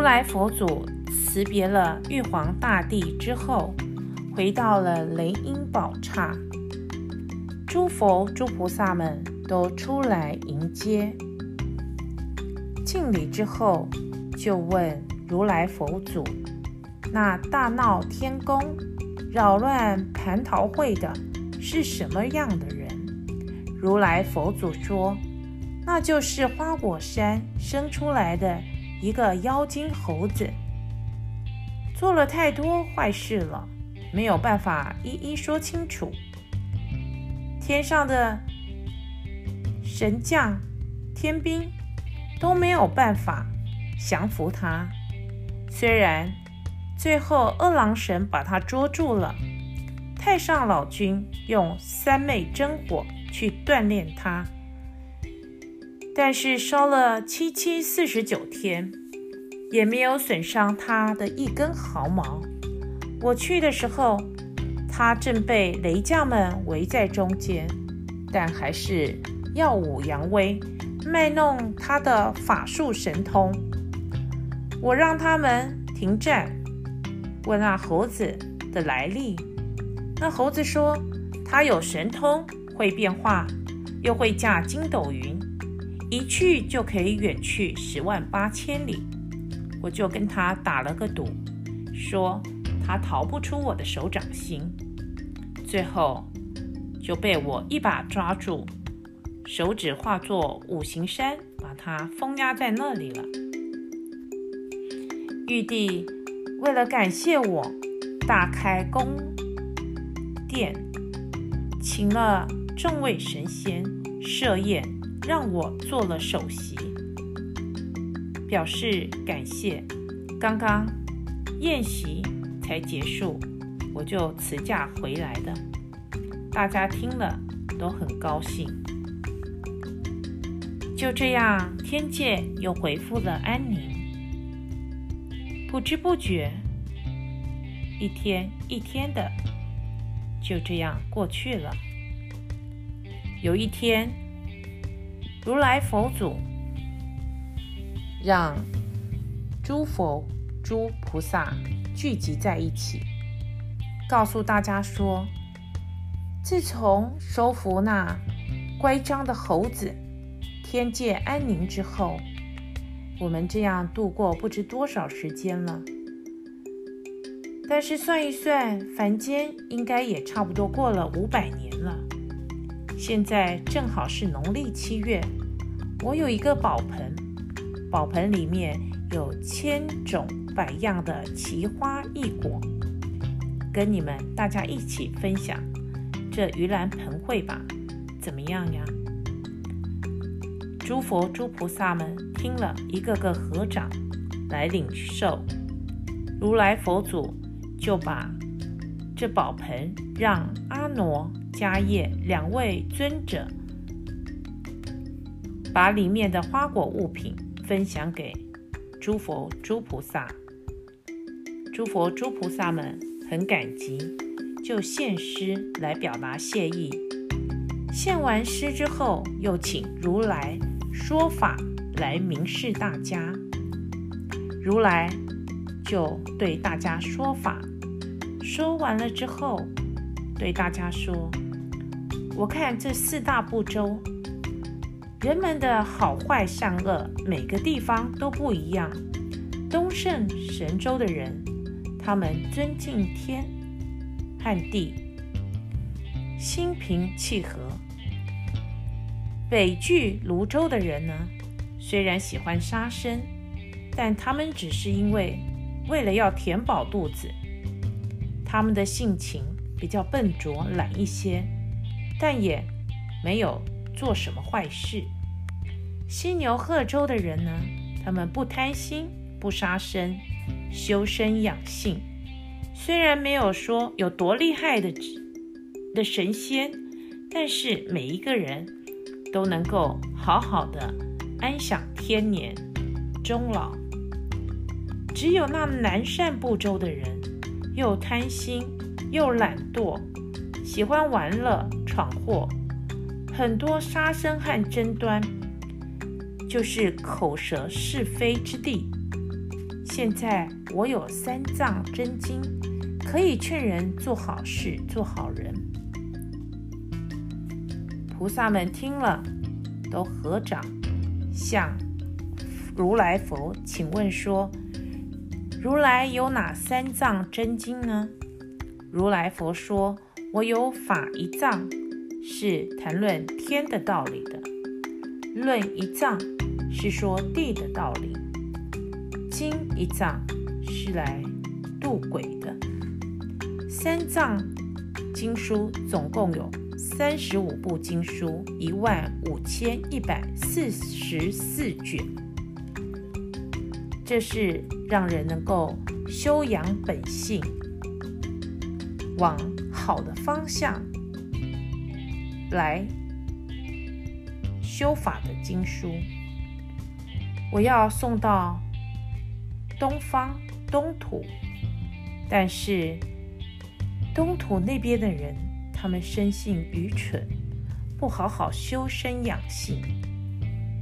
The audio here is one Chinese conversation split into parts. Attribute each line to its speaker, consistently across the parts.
Speaker 1: 如来佛祖辞别了玉皇大帝之后，回到了雷音宝刹，诸佛诸菩萨们都出来迎接，敬礼之后，就问如来佛祖：“那大闹天宫、扰乱蟠桃会的是什么样的人？”如来佛祖说：“那就是花果山生出来的。”一个妖精猴子做了太多坏事了，没有办法一一说清楚。天上的神将、天兵都没有办法降服他。虽然最后二郎神把他捉住了，太上老君用三昧真火去锻炼他。但是烧了七七四十九天，也没有损伤他的一根毫毛。我去的时候，他正被雷将们围在中间，但还是耀武扬威，卖弄他的法术神通。我让他们停战，问那猴子的来历。那猴子说，他有神通，会变化，又会驾筋斗云。一去就可以远去十万八千里，我就跟他打了个赌，说他逃不出我的手掌心。最后就被我一把抓住，手指化作五行山，把他封压在那里了。玉帝为了感谢我，大开宫殿，请了众位神仙设宴。让我做了首席，表示感谢。刚刚宴席才结束，我就辞驾回来的。大家听了都很高兴。就这样，天界又恢复了安宁。不知不觉，一天一天的就这样过去了。有一天。如来佛祖让诸佛诸菩萨聚集在一起，告诉大家说：自从收服那乖张的猴子，天界安宁之后，我们这样度过不知多少时间了。但是算一算，凡间应该也差不多过了五百年了。现在正好是农历七月，我有一个宝盆，宝盆里面有千种百样的奇花异果，跟你们大家一起分享这盂兰盆会吧，怎么样呀？诸佛诸菩萨们听了一个个合掌来领受，如来佛祖就把这宝盆让阿傩。迦叶两位尊者把里面的花果物品分享给诸佛诸菩萨，诸佛诸菩萨们很感激，就献诗来表达谢意。献完诗之后，又请如来说法来明示大家。如来就对大家说法，说完了之后，对大家说。我看这四大部洲，人们的好坏善恶，每个地方都不一样。东胜神州的人，他们尊敬天和地，心平气和；北俱芦洲的人呢，虽然喜欢杀生，但他们只是因为为了要填饱肚子，他们的性情比较笨拙懒一些。但也没有做什么坏事。西牛贺州的人呢，他们不贪心，不杀生，修身养性。虽然没有说有多厉害的的神仙，但是每一个人都能够好好的安享天年终老。只有那南赡部洲的人，又贪心又懒惰。喜欢玩乐闯祸，很多杀生和争端，就是口舌是非之地。现在我有三藏真经，可以劝人做好事，做好人。菩萨们听了，都合掌向如来佛请问说：“如来有哪三藏真经呢？”如来佛说：“我有法一藏，是谈论天的道理的；论一藏，是说地的道理；经一藏，是来度鬼的。三藏经书总共有。”三十五部经书，一万五千一百四十四卷，这是让人能够修养本性，往好的方向来修法的经书。我要送到东方东土，但是东土那边的人。他们生性愚蠢，不好好修身养性，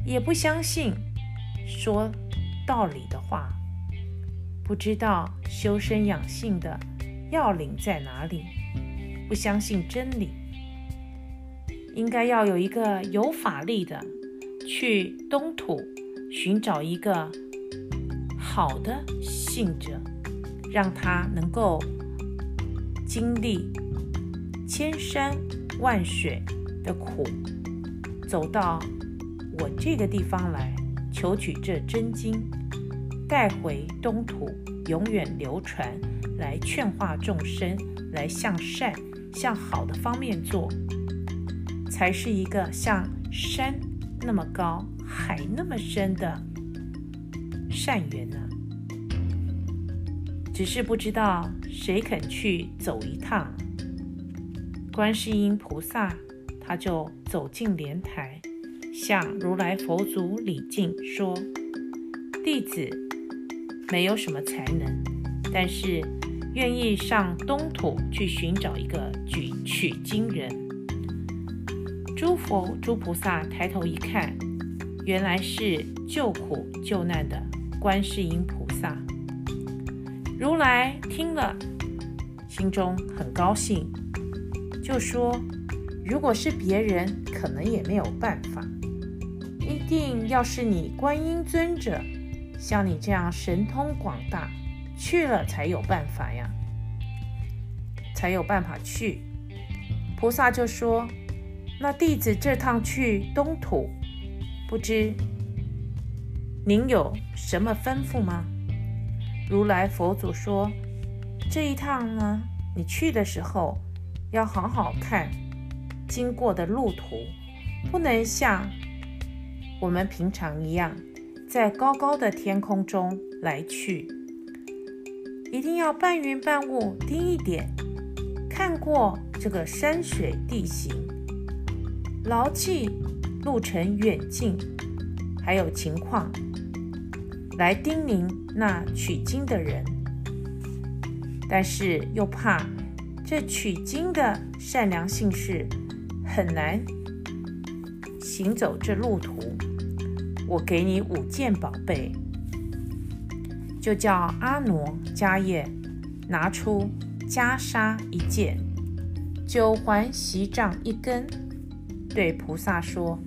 Speaker 1: 也不相信说道理的话，不知道修身养性的要领在哪里，不相信真理。应该要有一个有法力的，去东土寻找一个好的信者，让他能够经历。千山万水的苦，走到我这个地方来，求取这真经，带回东土，永远流传，来劝化众生，来向善、向好的方面做，才是一个像山那么高、海那么深的善缘呢。只是不知道谁肯去走一趟。观世音菩萨，他就走进莲台，向如来佛祖礼敬说：“弟子没有什么才能，但是愿意上东土去寻找一个举取经人。”诸佛诸菩萨抬头一看，原来是救苦救难的观世音菩萨。如来听了，心中很高兴。就说，如果是别人，可能也没有办法。一定要是你观音尊者，像你这样神通广大，去了才有办法呀，才有办法去。菩萨就说：“那弟子这趟去东土，不知您有什么吩咐吗？”如来佛祖说：“这一趟呢，你去的时候。”要好好看经过的路途，不能像我们平常一样在高高的天空中来去，一定要半云半雾低一点，看过这个山水地形，牢记路程远近，还有情况，来叮咛那取经的人，但是又怕。这取经的善良信士很难行走这路途，我给你五件宝贝，就叫阿傩迦叶拿出袈裟一件，九环锡杖一根，对菩萨说：“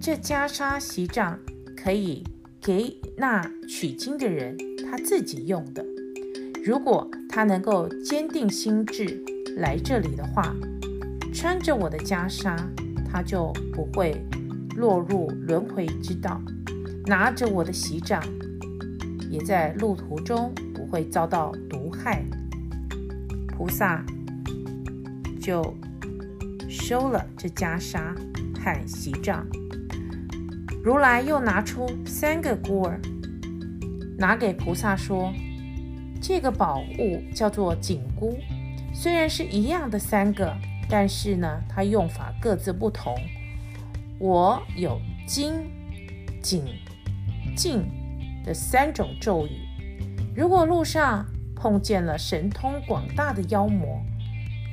Speaker 1: 这袈裟席帐可以给那取经的人他自己用的。”如果他能够坚定心志来这里的话，穿着我的袈裟，他就不会落入轮回之道；拿着我的席帐，也在路途中不会遭到毒害。菩萨就收了这袈裟和席杖。如来又拿出三个箍儿，拿给菩萨说。这个宝物叫做紧箍，虽然是一样的三个，但是呢，它用法各自不同。我有金、紧、静的三种咒语。如果路上碰见了神通广大的妖魔，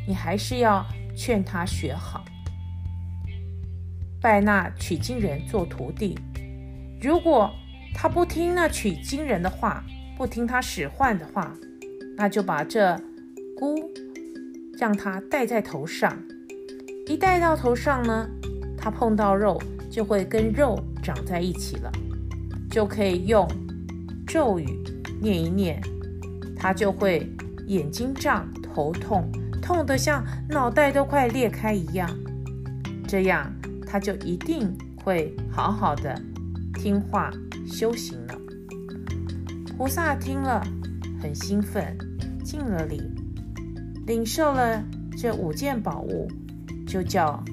Speaker 1: 你还是要劝他学好，拜那取经人做徒弟。如果他不听那取经人的话，不听他使唤的话，那就把这箍让他戴在头上。一戴到头上呢，他碰到肉就会跟肉长在一起了，就可以用咒语念一念，他就会眼睛胀、头痛，痛得像脑袋都快裂开一样。这样他就一定会好好的听话修行了。菩萨听了很兴奋，敬了礼，领受了这五件宝物，就叫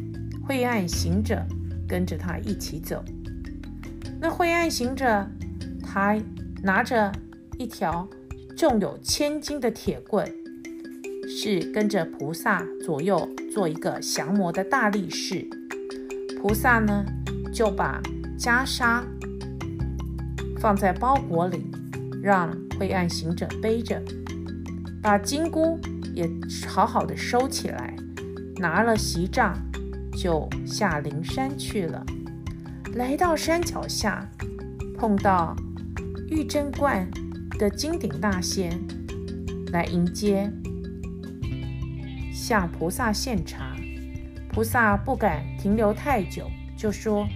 Speaker 1: 晦暗行者跟着他一起走。那晦暗行者，他拿着一条重有千斤的铁棍，是跟着菩萨左右做一个降魔的大力士。菩萨呢，就把袈裟放在包裹里，让晦暗行者背着，把金箍也好好的收起来，拿了席杖就下灵山去了。来到山脚下，碰到玉珍观的金顶大仙来迎接，向菩萨献茶。菩萨不敢停留太久，就说：“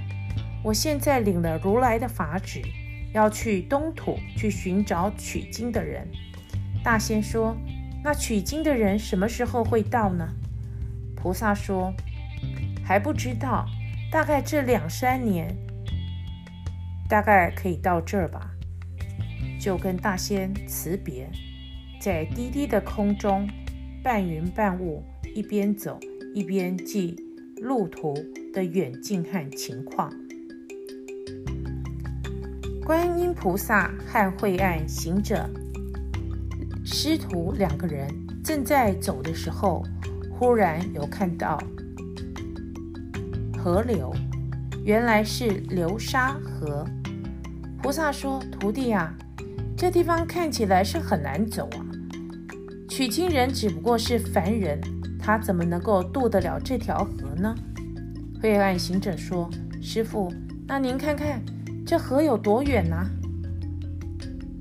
Speaker 1: 我现在领了如来的法旨，要去东土去寻找取经的人。”大仙说：“那取经的人什么时候会到呢？”菩萨说：“还不知道，大概这两三年，大概可以到这儿吧。”就跟大仙辞别，在低低的空中，半云半雾，一边走。一边记路途的远近和情况。观音菩萨和惠岸行者师徒两个人正在走的时候，忽然有看到河流，原来是流沙河。菩萨说：“徒弟啊，这地方看起来是很难走啊。取经人只不过是凡人。”他怎么能够渡得了这条河呢？黑暗行者说：“师傅，那您看看这河有多远呢？”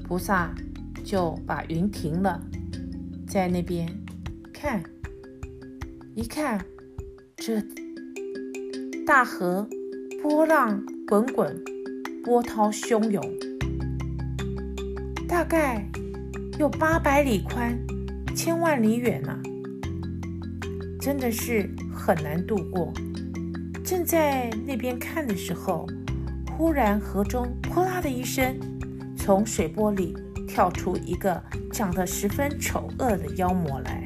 Speaker 1: 菩萨就把云停了，在那边看，一看，这大河波浪滚滚，波涛汹涌，大概有八百里宽，千万里远呢、真的是很难度过。正在那边看的时候，忽然河中“泼啦”的一声，从水波里跳出一个长得十分丑恶的妖魔来。